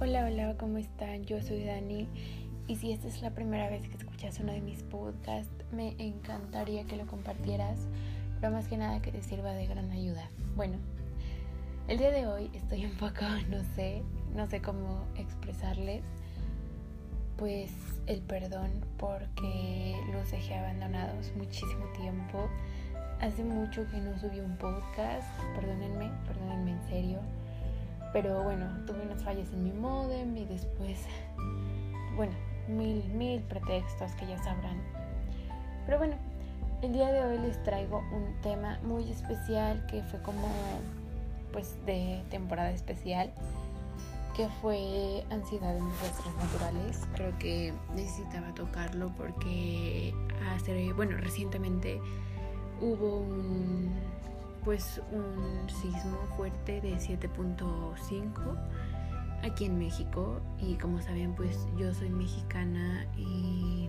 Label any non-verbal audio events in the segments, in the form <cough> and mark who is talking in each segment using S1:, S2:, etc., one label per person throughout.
S1: Hola, hola, ¿cómo están? Yo soy Dani y si esta es la primera vez que escuchas uno de mis podcasts, me encantaría que lo compartieras, pero más que nada que te sirva de gran ayuda. Bueno, el día de hoy estoy un poco, <laughs> no sé, no sé cómo expresarles, pues el perdón porque los dejé abandonados muchísimo tiempo. Hace mucho que no subí un podcast, perdónenme, perdónenme en serio. Pero bueno, tuve unas fallas en mi modem y después, bueno, mil, mil pretextos que ya sabrán. Pero bueno, el día de hoy les traigo un tema muy especial que fue como, pues, de temporada especial que fue ansiedad en desastres naturales. Creo que necesitaba tocarlo porque hace, bueno, recientemente hubo un pues un sismo fuerte de 7.5 aquí en México y como saben pues yo soy mexicana y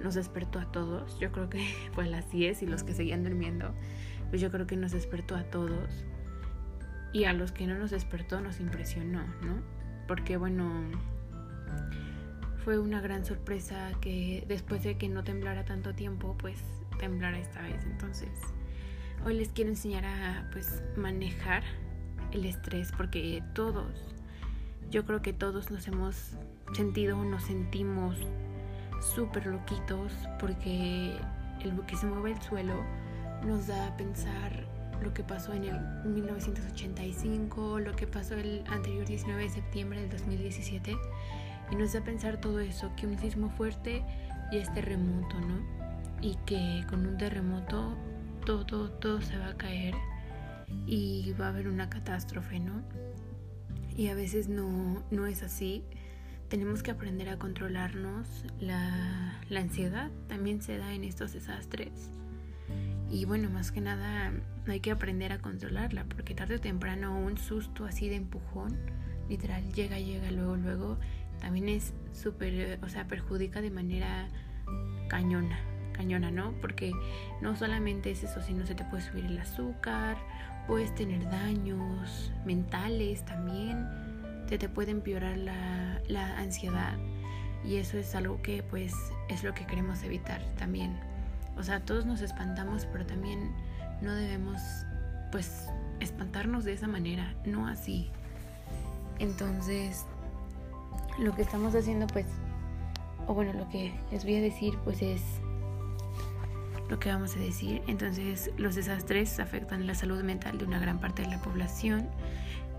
S1: nos despertó a todos. Yo creo que <laughs> fue a las 10 y los que seguían durmiendo, pues yo creo que nos despertó a todos y a los que no nos despertó nos impresionó, ¿no? Porque bueno, fue una gran sorpresa que después de que no temblara tanto tiempo, pues temblara esta vez. Entonces, hoy les quiero enseñar a pues manejar el estrés porque todos, yo creo que todos nos hemos sentido, nos sentimos súper loquitos porque el que se mueve el suelo nos da a pensar lo que pasó en el 1985, lo que pasó el anterior 19 de septiembre del 2017 y nos da a pensar todo eso, que un sismo fuerte y es terremoto, ¿no? Y que con un terremoto todo, todo se va a caer y va a haber una catástrofe, ¿no? Y a veces no, no es así. Tenemos que aprender a controlarnos. La, la ansiedad también se da en estos desastres. Y bueno, más que nada hay que aprender a controlarla, porque tarde o temprano un susto así de empujón, literal, llega, llega, luego, luego, también es súper, o sea, perjudica de manera cañona, cañona, ¿no? Porque no solamente es eso, sino se te puede subir el azúcar, puedes tener daños mentales también, se te puede empeorar la, la ansiedad y eso es algo que pues es lo que queremos evitar también. O sea, todos nos espantamos, pero también no debemos, pues, espantarnos de esa manera, no así. Entonces, lo que estamos haciendo, pues, o bueno, lo que les voy a decir, pues es lo que vamos a decir. Entonces, los desastres afectan la salud mental de una gran parte de la población.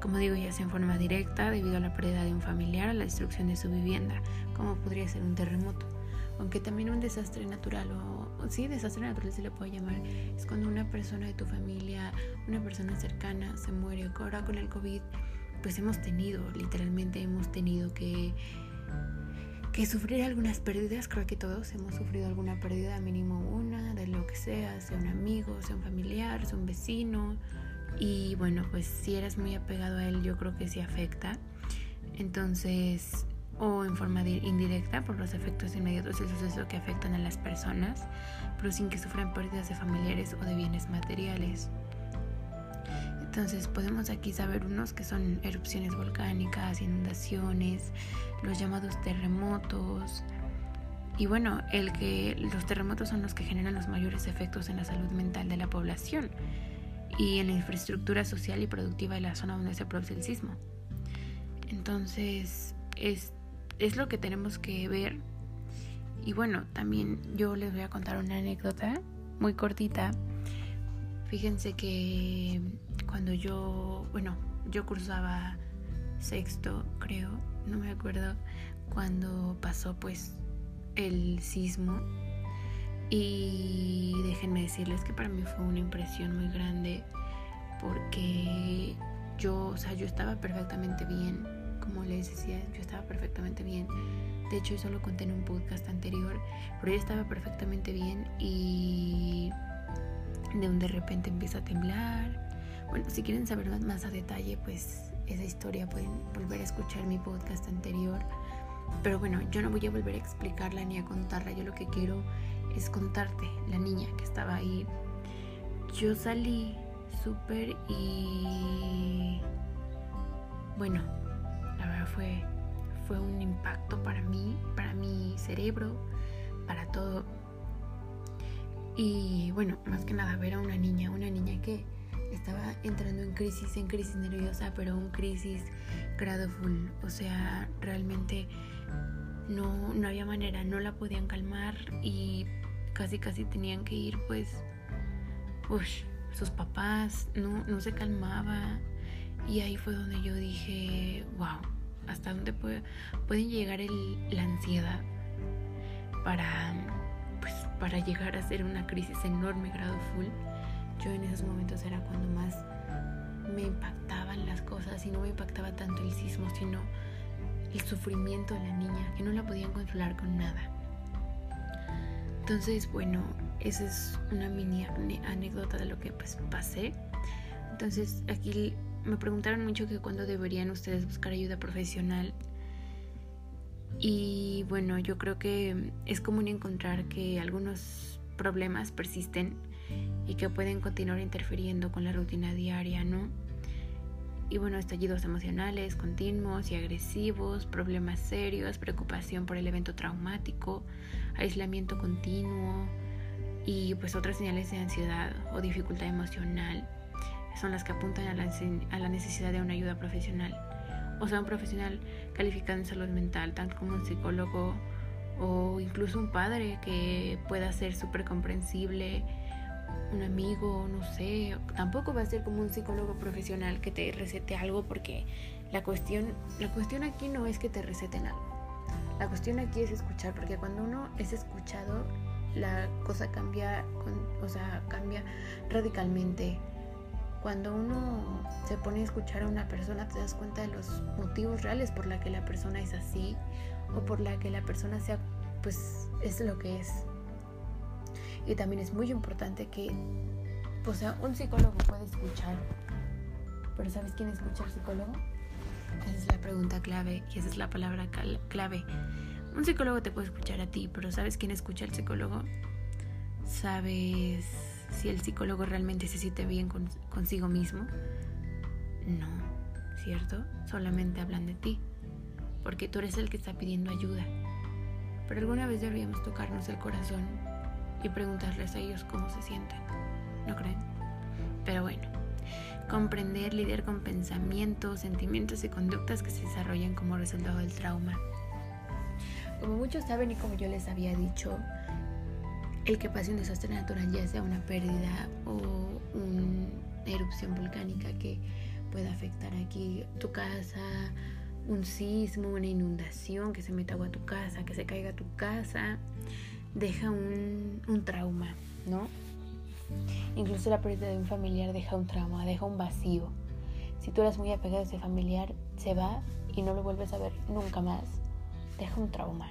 S1: Como digo, ya sea en forma directa, debido a la pérdida de un familiar o la destrucción de su vivienda, como podría ser un terremoto aunque también un desastre natural o, sí, desastre natural se le puede llamar, es cuando una persona de tu familia, una persona cercana se muere. Ahora con el COVID, pues hemos tenido, literalmente hemos tenido que, que sufrir algunas pérdidas. Creo que todos hemos sufrido alguna pérdida, mínimo una, de lo que sea, sea un amigo, sea un familiar, sea un vecino. Y bueno, pues si eres muy apegado a él, yo creo que sí afecta. Entonces, o en forma indirecta por los efectos inmediatos del suceso que afectan a las personas, pero sin que sufran pérdidas de familiares o de bienes materiales. Entonces podemos aquí saber unos que son erupciones volcánicas, inundaciones, los llamados terremotos. Y bueno, el que los terremotos son los que generan los mayores efectos en la salud mental de la población y en la infraestructura social y productiva de la zona donde se produce el sismo. Entonces, es es lo que tenemos que ver. Y bueno, también yo les voy a contar una anécdota muy cortita. Fíjense que cuando yo, bueno, yo cursaba sexto, creo, no me acuerdo, cuando pasó pues el sismo. Y déjenme decirles que para mí fue una impresión muy grande porque yo, o sea, yo estaba perfectamente bien como les decía, yo estaba perfectamente bien. De hecho, eso lo conté en un podcast anterior, pero yo estaba perfectamente bien y de un de repente empieza a temblar. Bueno, si quieren saber más a detalle, pues esa historia pueden volver a escuchar mi podcast anterior. Pero bueno, yo no voy a volver a explicarla ni a contarla. Yo lo que quiero es contarte, la niña que estaba ahí. Yo salí súper y bueno, la verdad fue, fue un impacto para mí, para mi cerebro, para todo. Y bueno, más que nada ver a una niña, una niña que estaba entrando en crisis, en crisis nerviosa, pero un crisis grado full. O sea, realmente no, no había manera, no la podían calmar y casi casi tenían que ir pues, uff, sus papás, no, no se calmaba. Y ahí fue donde yo dije, wow, ¿hasta dónde puede, pueden llegar la ansiedad para, para llegar a ser una crisis enorme, grado full? Yo en esos momentos era cuando más me impactaban las cosas y no me impactaba tanto el sismo, sino el sufrimiento de la niña, que no la podían consolar con nada. Entonces, bueno, esa es una mini anécdota de lo que pues pasé. Entonces, aquí me preguntaron mucho que cuándo deberían ustedes buscar ayuda profesional. Y bueno, yo creo que es común encontrar que algunos problemas persisten y que pueden continuar interfiriendo con la rutina diaria, ¿no? Y bueno, estallidos emocionales continuos y agresivos, problemas serios, preocupación por el evento traumático, aislamiento continuo y pues otras señales de ansiedad o dificultad emocional son las que apuntan a la, a la necesidad de una ayuda profesional. O sea, un profesional calificado en salud mental, tanto como un psicólogo o incluso un padre que pueda ser súper comprensible un amigo, no sé, tampoco va a ser como un psicólogo profesional que te recete algo porque la cuestión, la cuestión aquí no es que te receten algo. La cuestión aquí es escuchar, porque cuando uno es escuchado, la cosa cambia, o sea, cambia radicalmente. Cuando uno se pone a escuchar a una persona, te das cuenta de los motivos reales por la que la persona es así o por la que la persona sea, pues, es lo que es. Y también es muy importante que, o sea, un psicólogo puede escuchar, pero ¿sabes quién escucha al psicólogo? Esa es la pregunta clave y esa es la palabra clave. Un psicólogo te puede escuchar a ti, pero ¿sabes quién escucha al psicólogo? ¿Sabes si el psicólogo realmente se siente bien consigo mismo? No, ¿cierto? Solamente hablan de ti, porque tú eres el que está pidiendo ayuda. Pero alguna vez deberíamos tocarnos el corazón y preguntarles a ellos cómo se sienten. ¿No creen? Pero bueno, comprender, lidiar con pensamientos, sentimientos y conductas que se desarrollan como resultado del trauma. Como muchos saben y como yo les había dicho, el que pase un desastre natural, ya sea una pérdida o una erupción volcánica que pueda afectar aquí tu casa, un sismo, una inundación, que se meta agua a tu casa, que se caiga tu casa, deja un, trauma, ¿no? Incluso la pérdida de un familiar deja un trauma, deja un vacío. Si tú eres muy apegado a ese familiar, se va y no lo vuelves a ver nunca más. Deja un trauma.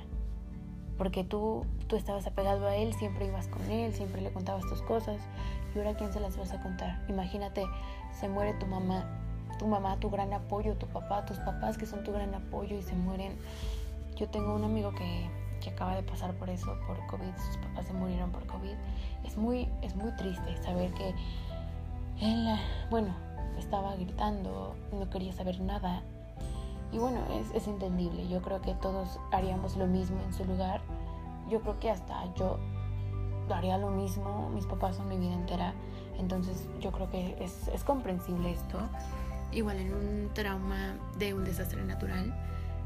S1: Porque tú, tú estabas apegado a él, siempre ibas con él, siempre le contabas tus cosas. ¿Y ahora quién se las vas a contar? Imagínate, se muere tu mamá, tu mamá, tu gran apoyo, tu papá, tus papás que son tu gran apoyo y se mueren. Yo tengo un amigo que que acaba de pasar por eso, por COVID, sus papás se murieron por COVID, es muy, es muy triste saber que él, bueno, estaba gritando, no quería saber nada. Y bueno, es, es entendible, yo creo que todos haríamos lo mismo en su lugar. Yo creo que hasta yo haría lo mismo, mis papás son mi vida entera, entonces yo creo que es, es comprensible esto. Igual en un trauma de un desastre natural,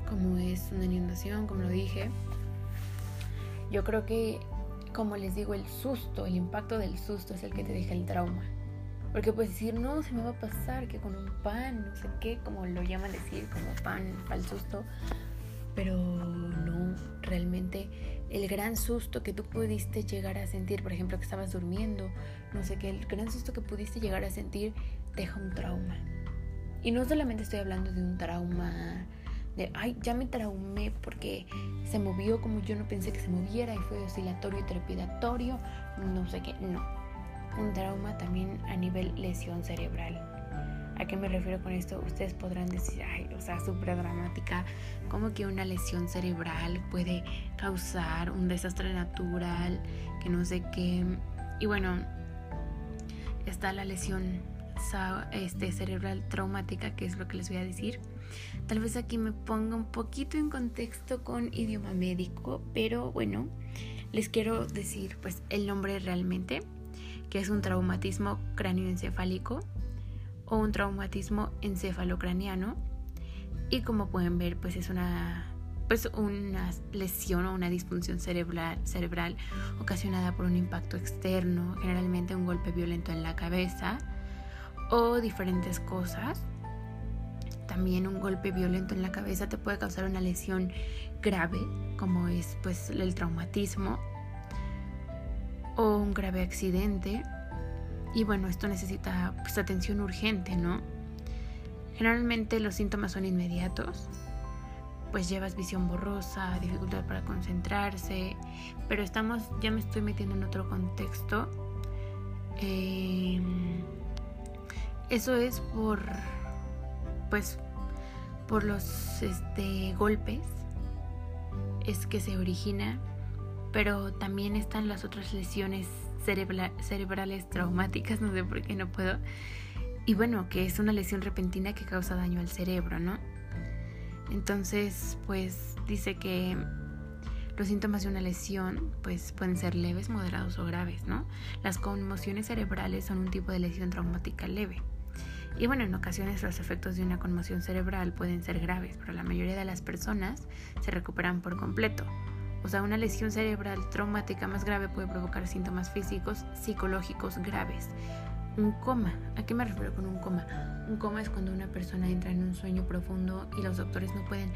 S1: como es una inundación, como lo dije, yo creo que, como les digo, el susto, el impacto del susto es el que te deja el trauma. Porque puedes decir, no, se me va a pasar, que con un pan, no sé qué, como lo llaman decir, como pan el susto. Pero no, realmente el gran susto que tú pudiste llegar a sentir, por ejemplo, que estabas durmiendo, no sé qué, el gran susto que pudiste llegar a sentir deja un trauma. Y no solamente estoy hablando de un trauma de, ay, ya me traumé porque se movió como yo no pensé que se moviera y fue oscilatorio y trepidatorio, no sé qué, no. Un trauma también a nivel lesión cerebral. ¿A qué me refiero con esto? Ustedes podrán decir, ay, o sea, súper dramática, como que una lesión cerebral puede causar un desastre natural, que no sé qué. Y bueno, está la lesión este, cerebral traumática, que es lo que les voy a decir. Tal vez aquí me ponga un poquito en contexto con idioma médico, pero bueno, les quiero decir pues el nombre realmente, que es un traumatismo cráneoencefálico o un traumatismo encefalocraniano. Y como pueden ver, pues es una pues una lesión o una disfunción cerebral, cerebral ocasionada por un impacto externo, generalmente un golpe violento en la cabeza o diferentes cosas. También un golpe violento en la cabeza te puede causar una lesión grave, como es pues el traumatismo o un grave accidente. Y bueno, esto necesita pues, atención urgente, ¿no? Generalmente los síntomas son inmediatos, pues llevas visión borrosa, dificultad para concentrarse, pero estamos, ya me estoy metiendo en otro contexto. Em, eso es por, pues, por los este, golpes, es que se origina, pero también están las otras lesiones cerebrales traumáticas, <laughs> no sé por qué no puedo. Y bueno, que es una lesión repentina que causa daño al cerebro, ¿no? Entonces, pues dice que los síntomas de una lesión pues pueden ser leves, moderados o graves, ¿no? Las conmociones cerebrales son un tipo de lesión traumática leve. Y bueno, en ocasiones los efectos de una conmoción cerebral pueden ser graves, pero la mayoría de las personas se recuperan por completo. O sea, una lesión cerebral traumática más grave puede provocar síntomas físicos, psicológicos graves, un coma. ¿A qué me refiero con un coma? Un coma es cuando una persona entra en un sueño profundo y los doctores no pueden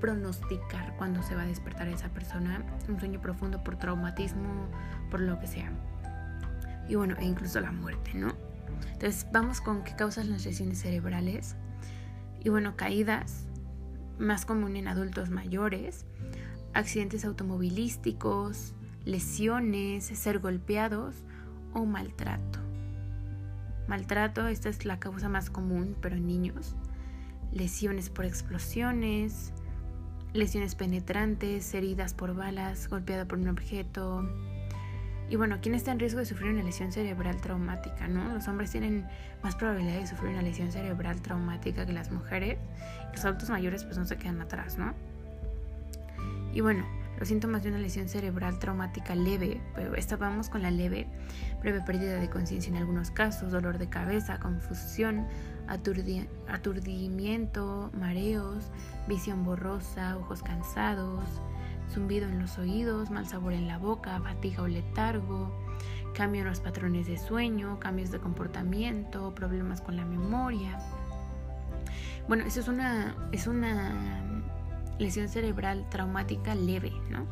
S1: pronosticar cuándo se va a despertar esa persona. Un sueño profundo por traumatismo, por lo que sea. Y bueno, e incluso la muerte, ¿no? Entonces vamos con qué causan las lesiones cerebrales. Y bueno, caídas, más común en adultos mayores, accidentes automovilísticos, lesiones, ser golpeados o maltrato. Maltrato, esta es la causa más común, pero en niños. Lesiones por explosiones, lesiones penetrantes, heridas por balas, golpeado por un objeto. Y bueno, ¿quién está en riesgo de sufrir una lesión cerebral traumática? ¿no? Los hombres tienen más probabilidad de sufrir una lesión cerebral traumática que las mujeres. Los adultos mayores pues no se quedan atrás, ¿no? Y bueno, los síntomas de una lesión cerebral traumática leve, estábamos con la leve, breve pérdida de conciencia en algunos casos, dolor de cabeza, confusión, aturdimiento, mareos, visión borrosa, ojos cansados, zumbido en los oídos, mal sabor en la boca, fatiga o letargo, cambio en los patrones de sueño, cambios de comportamiento, problemas con la memoria. Bueno, eso es una, es una lesión cerebral traumática leve, ¿no?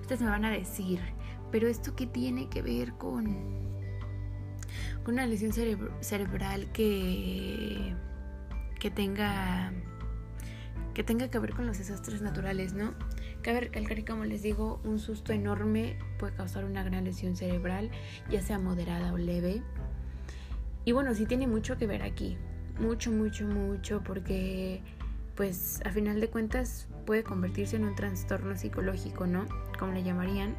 S1: Ustedes me van a decir, pero esto qué tiene que ver con, con una lesión cerebral que, que tenga que tenga que ver con los desastres naturales, ¿no? Cabe recalcar que, como les digo, un susto enorme puede causar una gran lesión cerebral, ya sea moderada o leve. Y bueno, sí tiene mucho que ver aquí, mucho, mucho, mucho, porque pues a final de cuentas puede convertirse en un trastorno psicológico, ¿no? Como le llamarían.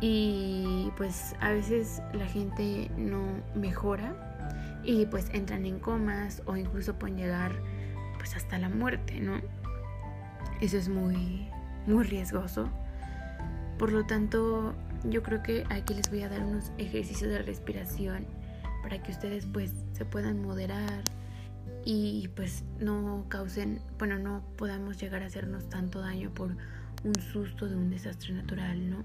S1: Y pues a veces la gente no mejora y pues entran en comas o incluso pueden llegar pues hasta la muerte, ¿no? Eso es muy muy riesgoso. Por lo tanto, yo creo que aquí les voy a dar unos ejercicios de respiración para que ustedes pues se puedan moderar y pues no causen, bueno, no podamos llegar a hacernos tanto daño por un susto de un desastre natural, ¿no?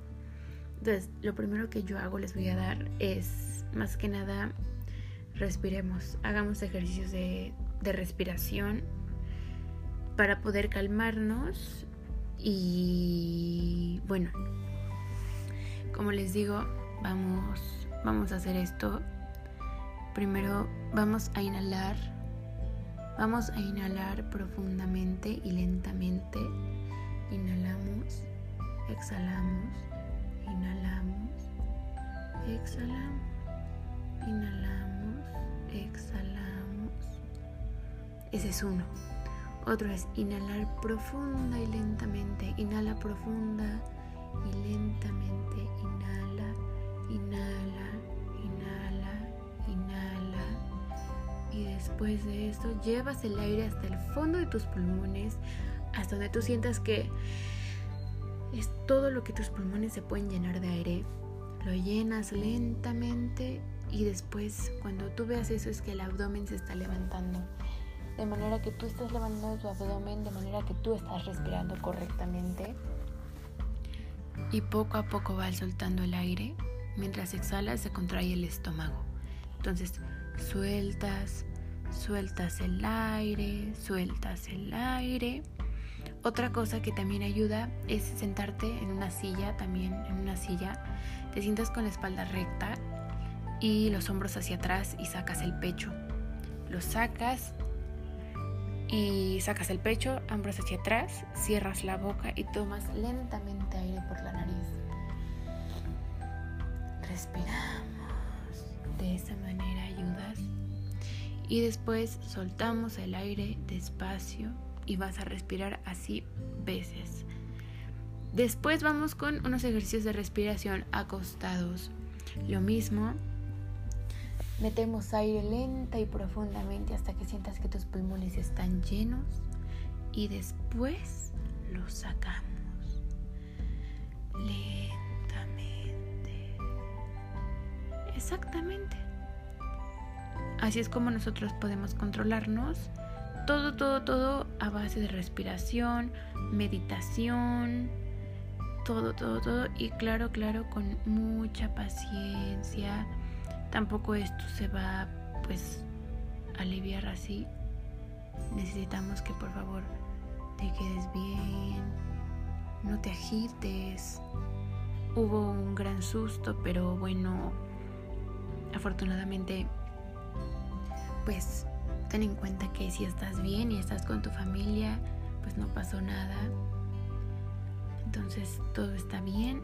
S1: Entonces, lo primero que yo hago, les voy a dar, es más que nada, respiremos, hagamos ejercicios de, de respiración para poder calmarnos y bueno, como les digo, vamos, vamos a hacer esto. Primero vamos a inhalar Vamos a inhalar profundamente y lentamente. Inhalamos, exhalamos, inhalamos, exhalamos, inhalamos, exhalamos. Ese es uno. Otro es inhalar profunda y lentamente. Inhala profunda y lentamente. Inhala, Después de esto, llevas el aire hasta el fondo de tus pulmones, hasta donde tú sientas que es todo lo que tus pulmones se pueden llenar de aire. Lo llenas lentamente y después cuando tú veas eso es que el abdomen se está levantando. De manera que tú estás levantando tu abdomen, de manera que tú estás respirando correctamente. Y poco a poco vas soltando el aire. Mientras exhalas se contrae el estómago. Entonces sueltas, sueltas el aire, sueltas el aire. Otra cosa que también ayuda es sentarte en una silla, también en una silla. Te sientas con la espalda recta y los hombros hacia atrás y sacas el pecho. Lo sacas y sacas el pecho, hombros hacia atrás, cierras la boca y tomas lentamente aire por la nariz. Respiramos. De esa manera ayudas. Y después soltamos el aire despacio y vas a respirar así veces. Después vamos con unos ejercicios de respiración acostados. Lo mismo, metemos aire lenta y profundamente hasta que sientas que tus pulmones están llenos y después los sacamos lentamente. Exactamente. Así es como nosotros podemos controlarnos todo, todo, todo a base de respiración, meditación, todo, todo, todo. Y claro, claro, con mucha paciencia. Tampoco esto se va pues a aliviar así. Necesitamos que por favor te quedes bien, no te agites. Hubo un gran susto, pero bueno, afortunadamente pues ten en cuenta que si estás bien y estás con tu familia, pues no pasó nada. Entonces todo está bien.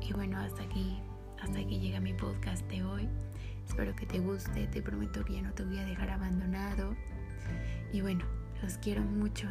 S1: Y bueno, hasta aquí, hasta llega mi podcast de hoy. Espero que te guste, te prometo que no te voy a dejar abandonado. Y bueno, los quiero mucho.